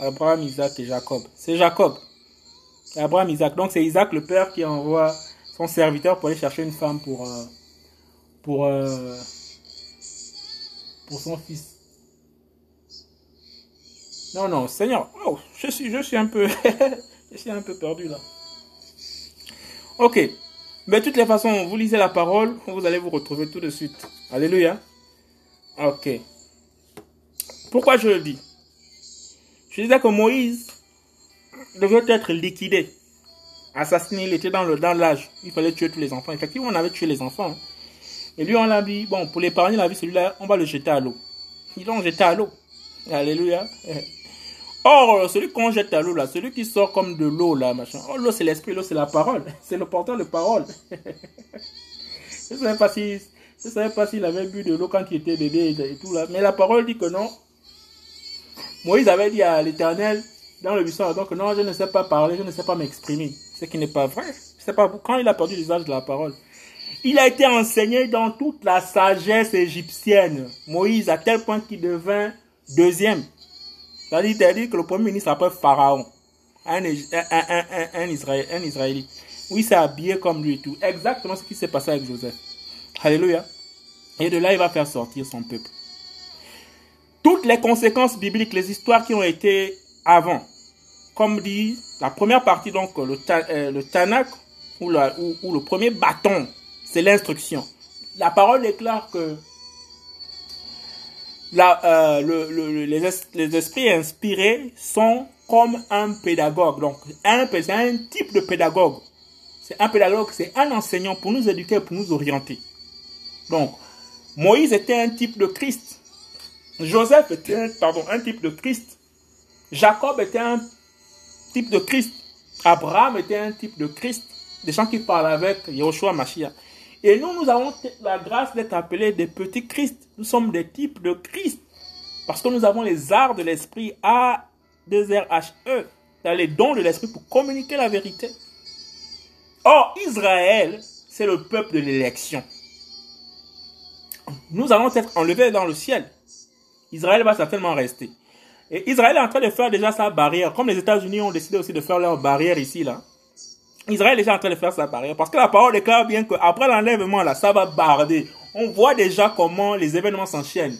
Abraham, Isaac et Jacob. C'est Jacob. Abraham, Isaac. Donc c'est Isaac le père qui envoie son serviteur pour aller chercher une femme pour, euh, pour, euh, pour son fils. Non, non, Seigneur, oh, je, suis, je suis un peu, (laughs) je suis un peu perdu là. Ok, mais de toutes les façons, vous lisez la parole, vous allez vous retrouver tout de suite. Alléluia. Ok. Pourquoi je le dis? Je disais que Moïse devait être liquidé, assassiné, il était dans le dans l'âge. Il fallait tuer tous les enfants. Effectivement, on avait tué les enfants. Hein. Et lui, on l'a dit, bon, pour l'épargner la vie, celui-là, on va le jeter à l'eau. Ils l'ont jeté à l'eau. Alléluia. (laughs) Or, celui qu'on jette à l'eau, là, celui qui sort comme de l'eau, là, machin. Oh, l'eau, c'est l'esprit, l'eau, c'est la parole. (laughs) C'est le porteur de parole. (laughs) je ne savais pas s'il avait bu de l'eau quand il était bébé et tout, là. Mais la parole dit que non. Moïse avait dit à l'éternel, dans le buisson, donc non, je ne sais pas parler, je ne sais pas m'exprimer. Ce qui n'est pas vrai. C'est pas quand il a perdu l'usage de la parole. Il a été enseigné dans toute la sagesse égyptienne. Moïse, à tel point qu'il devint deuxième. C'est-à-dire que le premier ministre s'appelle Pharaon. Un, un, Israélite. Oui, s'est habillé comme lui et tout. Exactement ce qui s'est passé avec Joseph. Alléluia. Et de là, il va faire sortir son peuple. Toutes les conséquences bibliques, les histoires qui ont été avant, comme dit la première partie, donc le, euh, Tanakh, ou, le premier bâton, c'est l'instruction. La parole déclare que euh, le, les, esprits inspirés sont comme un pédagogue. Donc, un, c'est un type de pédagogue. C'est un pédagogue, c'est un enseignant pour nous éduquer, pour nous orienter. Donc, Moïse était un type de Christ. Joseph était pardon, un type de Christ. Jacob était un type de Christ. Abraham était un type de Christ. Des gens qui parlent avec Yahushua Mashiach. Et nous, nous avons la grâce d'être appelés des petits Christ. Nous sommes des types de Christ. Parce que nous avons les arts de l'esprit A, 2 R, H, E. Les dons de l'esprit pour communiquer la vérité. Or, Israël, c'est le peuple de l'élection. Nous allons être enlevés dans le ciel. Israël va certainement rester. Et Israël est en train de faire déjà sa barrière. Comme les États-Unis ont décidé aussi de faire leur barrière ici, là. Israël est déjà en train de faire sa barrière. Parce que la parole déclare bien qu'après l'enlèvement, là, ça va barder. On voit déjà comment les événements s'enchaînent.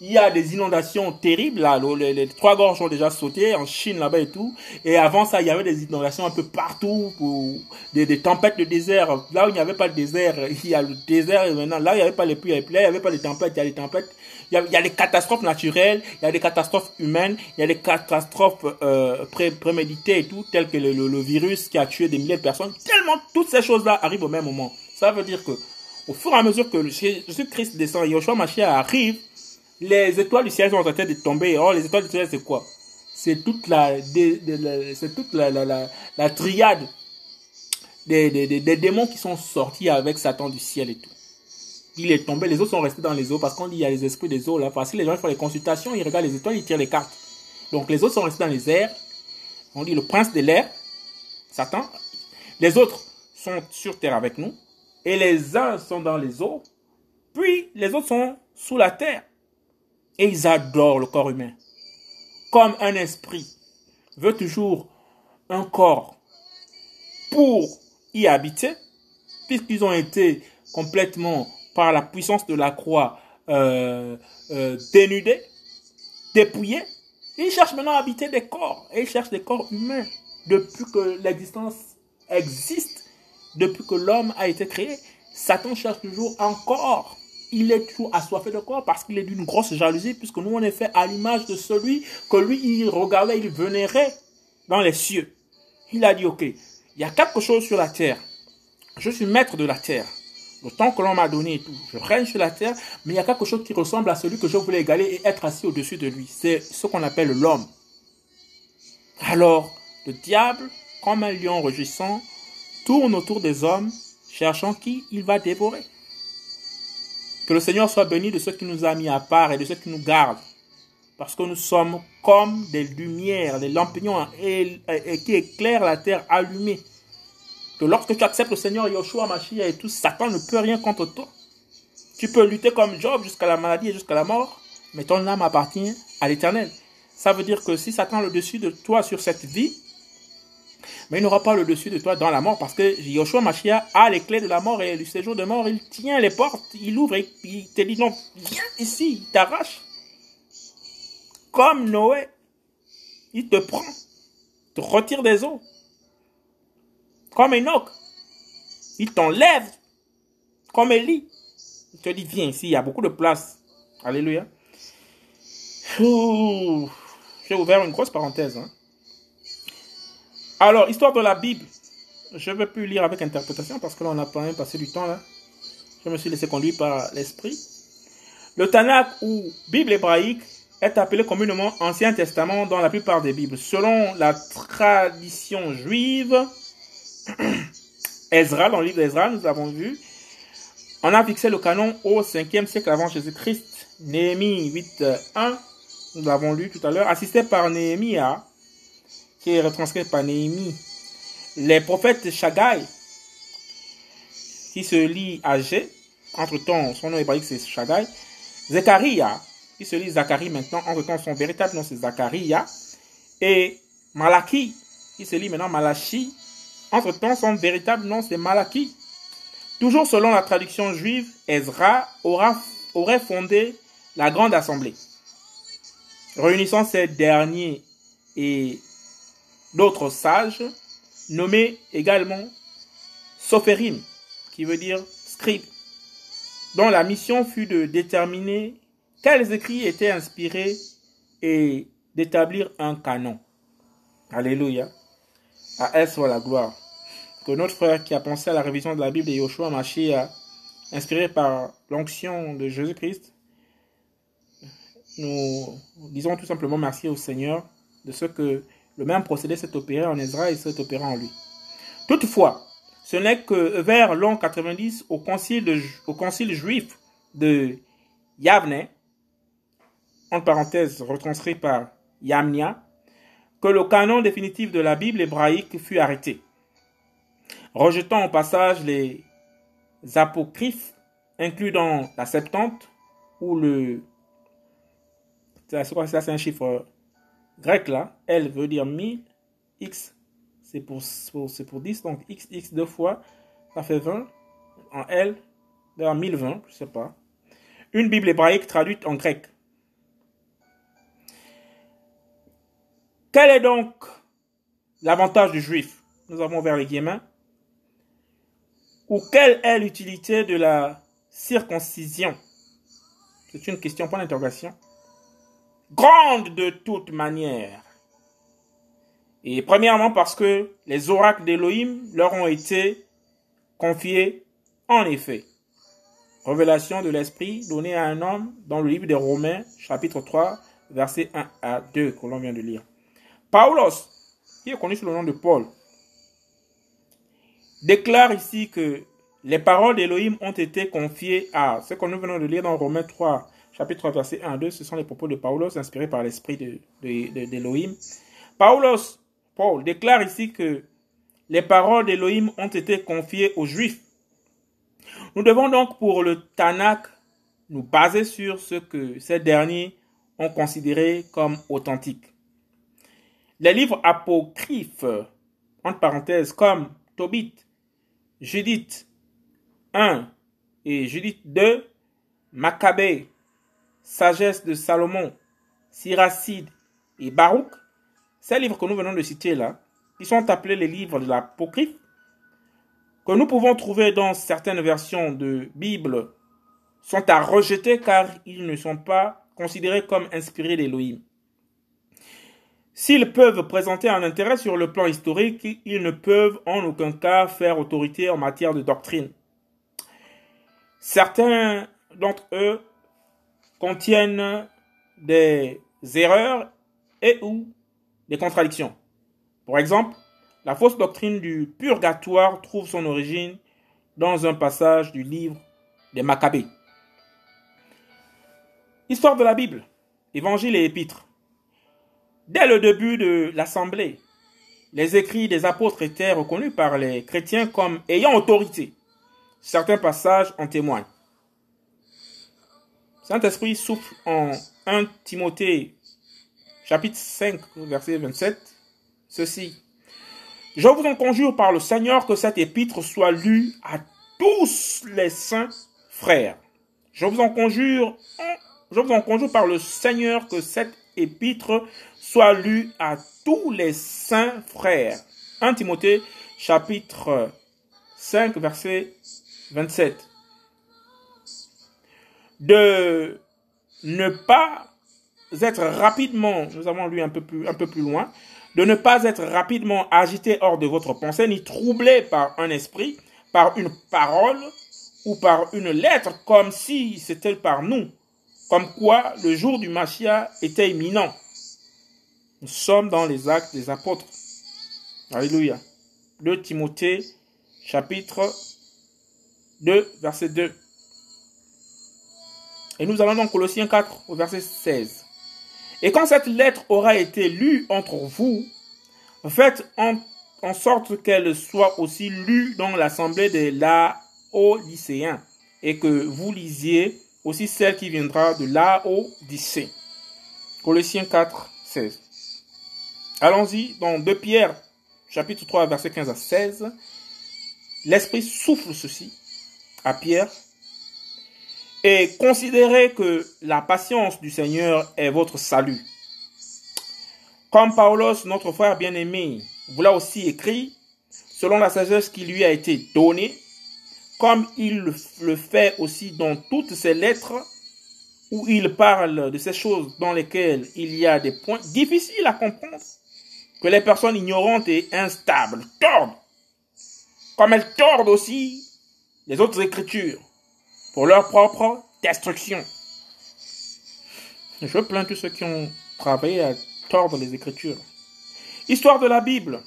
Il y a des inondations terribles là, les, trois gorges ont déjà sauté en Chine là-bas et tout. Et avant ça, il y avait des inondations un peu partout, pour des, tempêtes de désert. Là où il n'y avait pas de désert, (laughs) il y a le désert et maintenant là où il n'y avait pas les pluies, il n'y avait pas de tempêtes, il y a des tempêtes. Il y, a, il des catastrophes naturelles, il y a des catastrophes humaines, il y a des catastrophes euh, pré préméditées et tout, telles que le, virus qui a tué des milliers de personnes. Tellement toutes ces choses-là arrivent au même moment. Ça veut dire que au fur et à mesure que Jésus-Christ descend, Yoshua Mashiach arrive, les étoiles du ciel sont en train de tomber. Oh, les étoiles du ciel, c'est quoi? C'est toute la, toute la, la, la, triade des, des, des, démons qui sont sortis avec Satan du ciel et tout il est tombé, les autres sont restés dans les eaux parce qu'on dit il y a les esprits des eaux là. Parce que les gens font les consultations, ils regardent les étoiles, ils tirent les cartes. Donc les autres sont restés dans les airs. On dit le prince de l'air, Satan. Les autres sont sur terre avec nous. Et les uns sont dans les eaux. Puis les autres sont sous la terre. Et ils adorent le corps humain. Comme un esprit veut toujours un corps pour y habiter, puisqu'ils ont été complètement par la puissance de la croix euh, euh, dénudés, dépouillés. Ils cherchent maintenant à habiter des corps. Et ils cherchent des corps humains. Depuis que l'existence existe, depuis que l'homme a été créé, Satan cherche toujours un corps. Il est toujours assoiffé de corps parce qu'il est d'une grosse jalousie, puisque nous on est fait à l'image de celui que lui il regardait, il vénérait dans les cieux. Il a dit, ok, il y a quelque chose sur la terre. Je suis maître de la terre le temps que l'on m'a donné et tout. Je règne sur la terre, mais il y a quelque chose qui ressemble à celui que je voulais égaler et être assis au-dessus de lui. C'est ce qu'on appelle l'homme. Alors, le diable, comme un lion rugissant, tourne autour des hommes, cherchant qui il va dévorer. Que le Seigneur soit béni de ceux qui nous a mis à part et de ceux qui nous gardent. Parce que nous sommes comme des lumières, des lampions et, qui éclairent la terre allumée que lorsque tu acceptes le Seigneur Yoshua, Mashiach et tout, Satan ne peut rien contre toi. Tu peux lutter comme Job jusqu'à la maladie et jusqu'à la mort, mais ton âme appartient à l'éternel. Ça veut dire que si Satan a le dessus de toi sur cette vie, mais il n'aura pas le dessus de toi dans la mort parce que Yoshua Mashiach a les clés de la mort et du séjour de mort, il tient les portes, il ouvre et il te dit non, viens ici, il t'arrache. Comme Noé, il te prend, te retire des eaux. Comme Enoch, il t'enlève. Comme Élie, il te dit viens ici, il y a beaucoup de place. Alléluia. J'ai ouvert une grosse parenthèse. Hein. Alors, histoire de la Bible. Je ne vais plus lire avec interprétation parce que là, on a pas même passé du temps là. Je me suis laissé conduire par l'esprit. Le Tanakh ou Bible hébraïque est appelé communément Ancien Testament dans la plupart des Bibles. Selon la tradition juive, (clears throat) Ezra, dans le livre d'Ezra, nous avons vu, on a fixé le canon au 5e siècle avant Jésus-Christ. Néhémie 8.1, nous l'avons lu tout à l'heure, assisté par Néhémia, qui est retranscrit par Néhémie. Les prophètes Shagai, qui se lit à entre-temps, son nom hébraïque c'est Shagai. Zechariah, qui se lit Zacharie maintenant, entre-temps son véritable nom c'est Zachariah. Et Malachi, qui se lit maintenant Malachi, entre-temps son véritable nom c'est Malachi. Toujours selon la traduction juive, Ezra aura, aurait fondé la grande assemblée, réunissant ces derniers et d'autres sages, nommés également Sophérim, qui veut dire scribe, dont la mission fut de déterminer quels écrits étaient inspirés et d'établir un canon. Alléluia. À elle soit la gloire. Que notre frère qui a pensé à la révision de la Bible de Yoshua Mashiach, inspiré par l'onction de Jésus-Christ, nous disons tout simplement merci au Seigneur de ce que le même procédé s'est opéré en Ezra et s'est opéré en lui. Toutefois, ce n'est que vers l'an 90 au concile, au concile juif de Yavne, en parenthèse retranscrit par Yamnia, que le canon définitif de la Bible hébraïque fut arrêté, rejetant au passage les apocryphes inclus dans la Septante ou le c'est un chiffre grec là. L veut dire 1000. X, c'est pour, c'est pour 10. Donc X, X deux fois, ça fait 20. En L, vers 1020, je sais pas. Une Bible hébraïque traduite en grec. Quel est donc l'avantage du juif? Nous avons ouvert les guillemets. Ou quelle est l'utilité de la circoncision? C'est une question, point d'interrogation grande de toute manière. Et premièrement parce que les oracles d'Élohim leur ont été confiés en effet. Révélation de l'Esprit donnée à un homme dans le livre des Romains, chapitre 3, versets 1 à 2, que l'on vient de lire. Paulos, qui est connu sous le nom de Paul, déclare ici que les paroles d'Élohim ont été confiées à ce que nous venons de lire dans Romains 3, chapitre 3, verset 1 à 2, ce sont les propos de Paulos inspirés par l'esprit d'Élohim. De, Paulos, Paul, déclare ici que les paroles d'Élohim ont été confiées aux Juifs. Nous devons donc pour le Tanakh nous baser sur ce que ces derniers ont considéré comme authentique. Les livres apocryphes, entre parenthèses, comme Tobit, Judith 1 et Judith 2, Maccabée, Sagesse de Salomon, Siracide et Baruch, ces livres que nous venons de citer là, qui sont appelés les livres de l'Apocryphe, que nous pouvons trouver dans certaines versions de Bible, sont à rejeter car ils ne sont pas considérés comme inspirés d'Élohim. S'ils peuvent présenter un intérêt sur le plan historique, ils ne peuvent en aucun cas faire autorité en matière de doctrine. Certains d'entre eux contiennent des erreurs et ou des contradictions. Par exemple, la fausse doctrine du purgatoire trouve son origine dans un passage du livre des Maccabées. Histoire de la Bible, Évangile et Épîtres. Dès le début de l'Assemblée, les écrits des apôtres étaient reconnus par les chrétiens comme ayant autorité. Certains passages en témoignent. Saint-Esprit souffle en 1 Timothée chapitre 5, verset 27, ceci. Je vous en conjure par le Seigneur que cette épître soit lue à tous les saints frères. Je vous en conjure, je vous en conjure par le Seigneur que cette épître soit lue à tous les saints frères. 1 Timothée chapitre 5 verset 27. De ne pas être rapidement, nous avons lu un peu plus, un peu plus loin, de ne pas être rapidement agité hors de votre pensée, ni troublé par un esprit, par une parole ou par une lettre, comme si c'était par nous, comme quoi le jour du Machia était imminent. Nous sommes dans les actes des apôtres. Alléluia. 2 Timothée, chapitre 2, verset 2. Et nous allons dans Colossiens 4, au verset 16. Et quand cette lettre aura été lue entre vous, faites en, en sorte qu'elle soit aussi lue dans l'assemblée des Laodicéens et que vous lisiez aussi celle qui viendra de Laodicée. Colossiens 4, 16. Allons-y dans 2 Pierre, chapitre 3, verset 15 à 16. L'Esprit souffle ceci à Pierre et considérez que la patience du Seigneur est votre salut. Comme Paulos, notre frère bien-aimé, vous l'a aussi écrit, selon la sagesse qui lui a été donnée, comme il le fait aussi dans toutes ses lettres, où il parle de ces choses dans lesquelles il y a des points difficiles à comprendre, les personnes ignorantes et instables tordent, comme elles tordent aussi les autres écritures pour leur propre destruction. Je plains tous ceux qui ont travaillé à tordre les Écritures. Histoire de la Bible.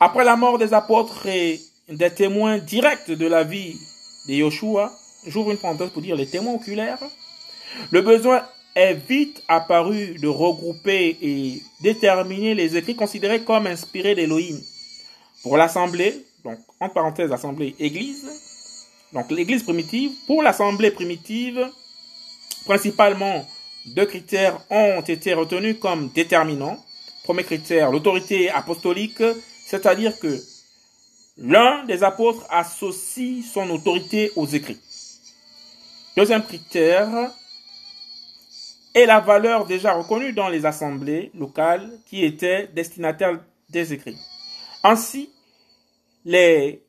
Après la mort des apôtres et des témoins directs de la vie de Yoshua, j'ouvre une parenthèse pour dire les témoins oculaires, le besoin est vite apparu de regrouper et déterminer les écrits considérés comme inspirés d'Élohim. Pour l'assemblée, donc en parenthèse assemblée église, donc l'église primitive, pour l'assemblée primitive, principalement deux critères ont été retenus comme déterminants. Premier critère, l'autorité apostolique, c'est-à-dire que l'un des apôtres associe son autorité aux écrits. Deuxième critère est la valeur déjà reconnue dans les assemblées locales qui étaient destinataires des écrits. Ainsi, les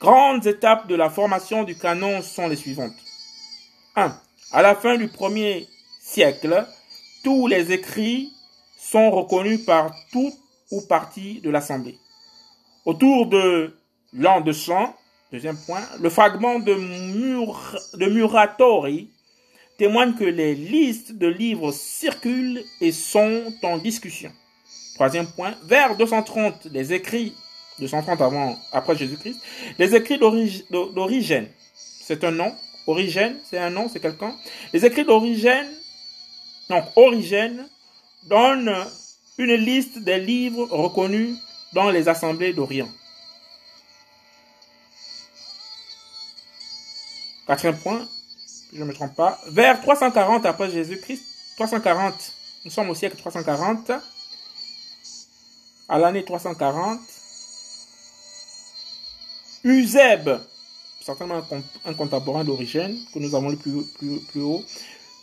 grandes étapes de la formation du canon sont les suivantes. 1. À la fin du premier siècle, tous les écrits sont reconnus par tout ou partie de l'Assemblée. Autour de l'an de chant, deuxième point, le fragment de, Mur, de Muratori témoigne que les listes de livres circulent et sont en discussion. Troisième point, vers 230, les écrits 230 avant, après Jésus-Christ. Les écrits d'origine, c'est un nom? Origène, c'est un nom, c'est quelqu'un? Les écrits d'origine, donc origine, donnent une liste des livres reconnus dans les assemblées d'Orient. Quatrième point, je ne me trompe pas. Vers 340 après Jésus-Christ, 340, nous sommes au siècle 340, à l'année 340, Eusèbe, certainement un contemporain d'origine que nous avons lu plus, plus, haut.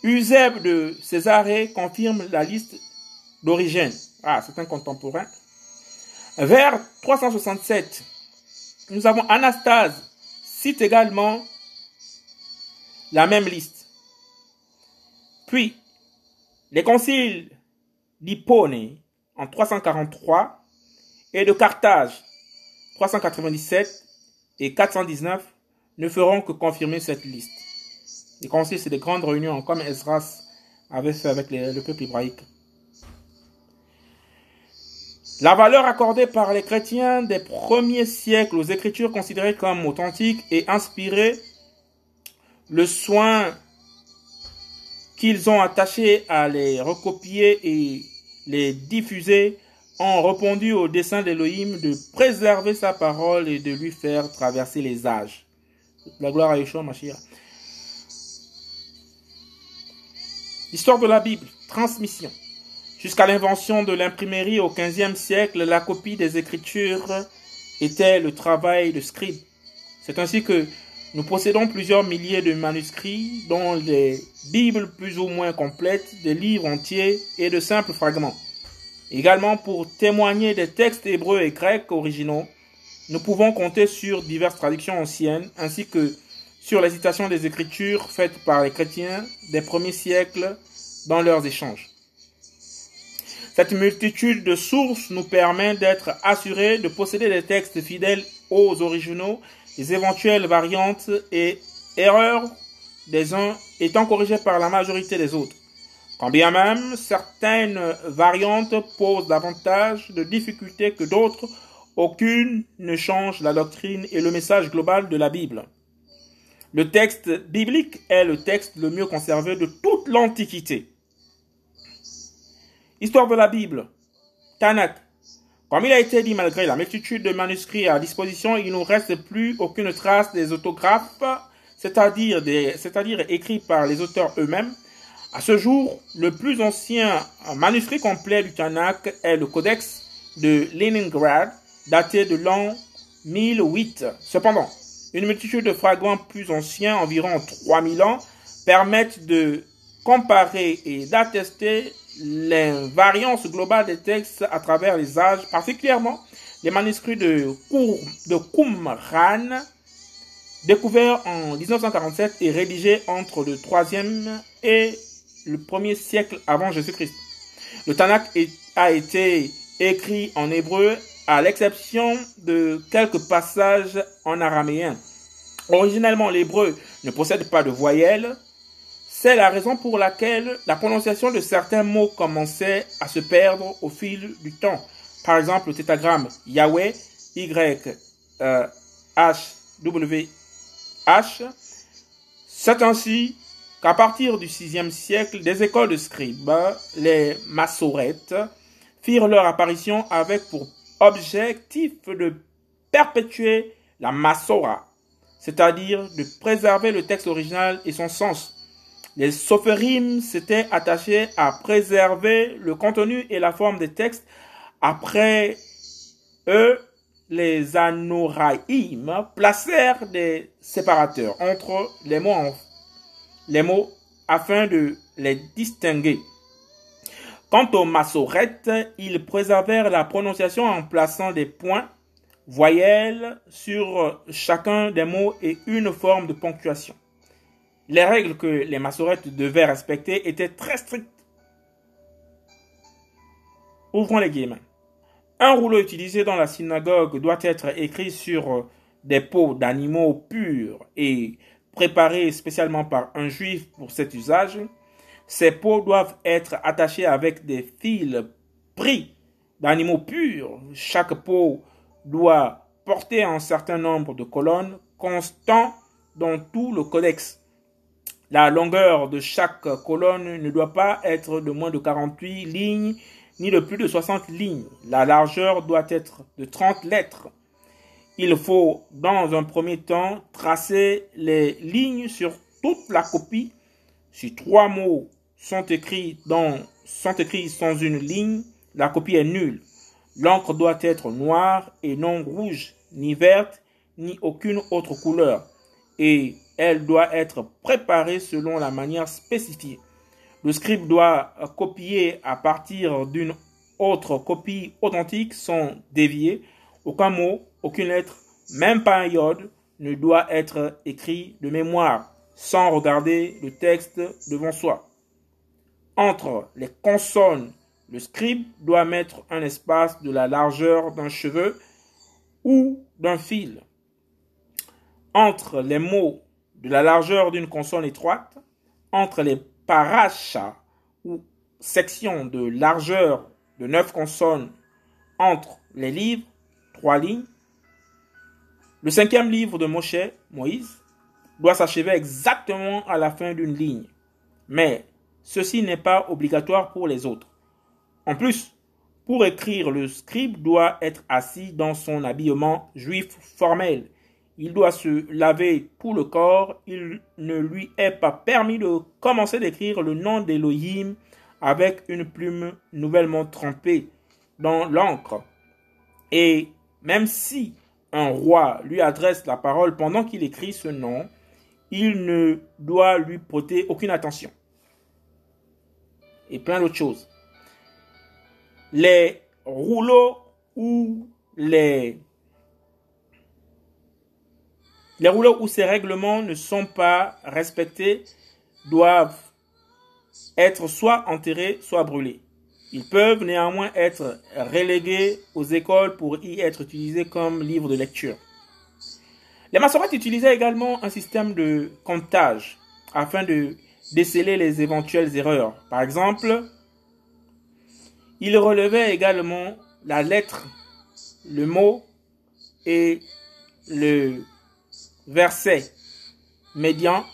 Eusèbe de Césarée confirme la liste d'origine. Ah, c'est un contemporain. Vers 367, nous avons Anastase, cite également la même liste. Puis, les conciles d'Hippone en 343 et de Carthage 397 et 419 ne feront que confirmer cette liste. Les conseils, c'est des grandes réunions comme Esdras avait fait avec le peuple hébraïque. La valeur accordée par les chrétiens des premiers siècles aux écritures considérées comme authentiques et inspirées, le soin qu'ils ont attaché à les recopier et les diffuser ont répondu au dessein d'Élohim de préserver sa parole et de lui faire traverser les âges. La gloire à Yeshua Mashiach. Histoire de la Bible, transmission. Jusqu'à l'invention de l'imprimerie au XVe siècle, la copie des Écritures était le travail de scribe. C'est ainsi que nous possédons plusieurs milliers de manuscrits, dont des Bibles plus ou moins complètes, des livres entiers et de simples fragments. Également pour témoigner des textes hébreux et grecs originaux, nous pouvons compter sur diverses traductions anciennes ainsi que sur les citations des Écritures faites par les chrétiens des premiers siècles dans leurs échanges. Cette multitude de sources nous permet d'être assurés de posséder des textes fidèles aux originaux les éventuelles variantes et erreurs des uns étant corrigées par la majorité des autres. Quand bien même certaines variantes posent davantage de difficultés que d'autres, aucune ne change la doctrine et le message global de la Bible. Le texte biblique est le texte le mieux conservé de toute l'Antiquité. Histoire de la Bible. Tanakh. Comme il a été dit, malgré la multitude de manuscrits à disposition, il ne reste plus aucune trace des autographes, c'est-à-dire c'est-à-dire écrits par les auteurs eux-mêmes. À ce jour, le plus ancien manuscrit complet du Tanakh est le Codex de Leningrad, daté de l'an 1008. Cependant, une multitude de fragments plus anciens, environ 3000 ans, permettent de comparer et d'attester les variances globales des textes à travers les âges, particulièrement les manuscrits de, de Qumran, découverts en 1947 et rédigés entre le 3e et le 1er siècle avant Jésus-Christ. Le Tanakh a été écrit en hébreu à l'exception de quelques passages en araméen. Originellement, l'hébreu ne possède pas de voyelles, c'est la raison pour laquelle la prononciation de certains mots commençait à se perdre au fil du temps. Par exemple, le tétagramme Yahweh, Y, euh, H, W, H. C'est ainsi qu'à partir du VIe siècle, des écoles de scribes, les massorettes, firent leur apparition avec pour objectif de perpétuer la massora, c'est-à-dire de préserver le texte original et son sens les sophérim s'étaient attachés à préserver le contenu et la forme des textes. Après eux, les anoraïm placèrent des séparateurs entre les mots, afin de les distinguer. Quant aux massorettes, ils préservèrent la prononciation en plaçant des points, voyelles sur chacun des mots et une forme de ponctuation. Les règles que les massorettes devaient respecter étaient très strictes. Ouvrons les guillemets. Un rouleau utilisé dans la synagogue doit être écrit sur des peaux d'animaux purs et préparés spécialement par un juif pour cet usage. Ces peaux doivent être attachées avec des fils pris d'animaux purs. Chaque peau doit porter un certain nombre de colonnes constant dans tout le codex. La longueur de chaque colonne ne doit pas être de moins de 48 lignes ni de plus de 60 lignes. La largeur doit être de 30 lettres. Il faut dans un premier temps tracer les lignes sur toute la copie. Si trois mots sont écrits, dans, sans une ligne, la copie est nulle. L'encre doit être noire et non rouge, ni verte, ni aucune autre couleur. Et elle doit être préparée selon la manière spécifiée. Le scribe doit copier à partir d'une autre copie authentique sans dévier. Aucun mot, aucune lettre, même pas un iode, ne doit être écrit de mémoire sans regarder le texte devant soi. Entre les consonnes, le scribe doit mettre un espace de la largeur d'un cheveu ou d'un fil. Entre les mots de la largeur d'une consonne étroite entre les parachas ou sections de largeur de neuf consonnes entre les livres, trois lignes. Le cinquième livre de Moshe, Moïse, doit s'achever exactement à la fin d'une ligne. Mais ceci n'est pas obligatoire pour les autres. En plus, pour écrire, le scribe doit être assis dans son habillement juif formel il doit se laver tout le corps. Il ne lui est pas permis de commencer d'écrire le nom d'Elohim avec une plume nouvellement trempée dans l'encre. Et même si un roi lui adresse la parole pendant qu'il écrit ce nom, il ne doit lui porter aucune attention. Et plein d'autres choses. Les rouleaux ou les les rouleaux où ces règlements ne sont pas respectés doivent être soit enterrés, soit brûlés. Ils peuvent néanmoins être relégués aux écoles pour y être utilisés comme livres de lecture. Les maçonnettes utilisaient également un système de comptage afin de déceler les éventuelles erreurs. Par exemple, ils relevaient également la lettre, le mot et le verset médian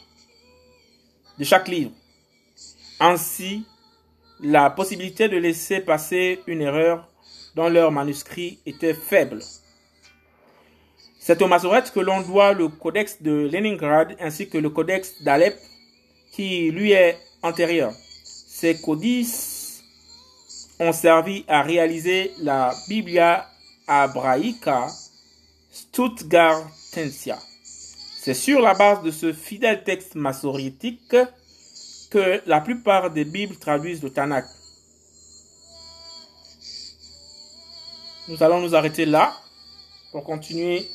de chaque livre. Ainsi, la possibilité de laisser passer une erreur dans leur manuscrit était faible. C'est au Masoret que l'on doit le codex de Leningrad ainsi que le codex d'Alep qui lui est antérieur. Ces codices ont servi à réaliser la Biblia Abraica Stuttgartensia. C'est sur la base de ce fidèle texte massorétique que la plupart des Bibles traduisent le Tanakh. Nous allons nous arrêter là pour continuer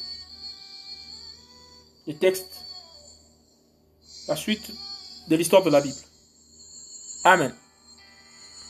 le texte, la suite de l'histoire de la Bible. Amen.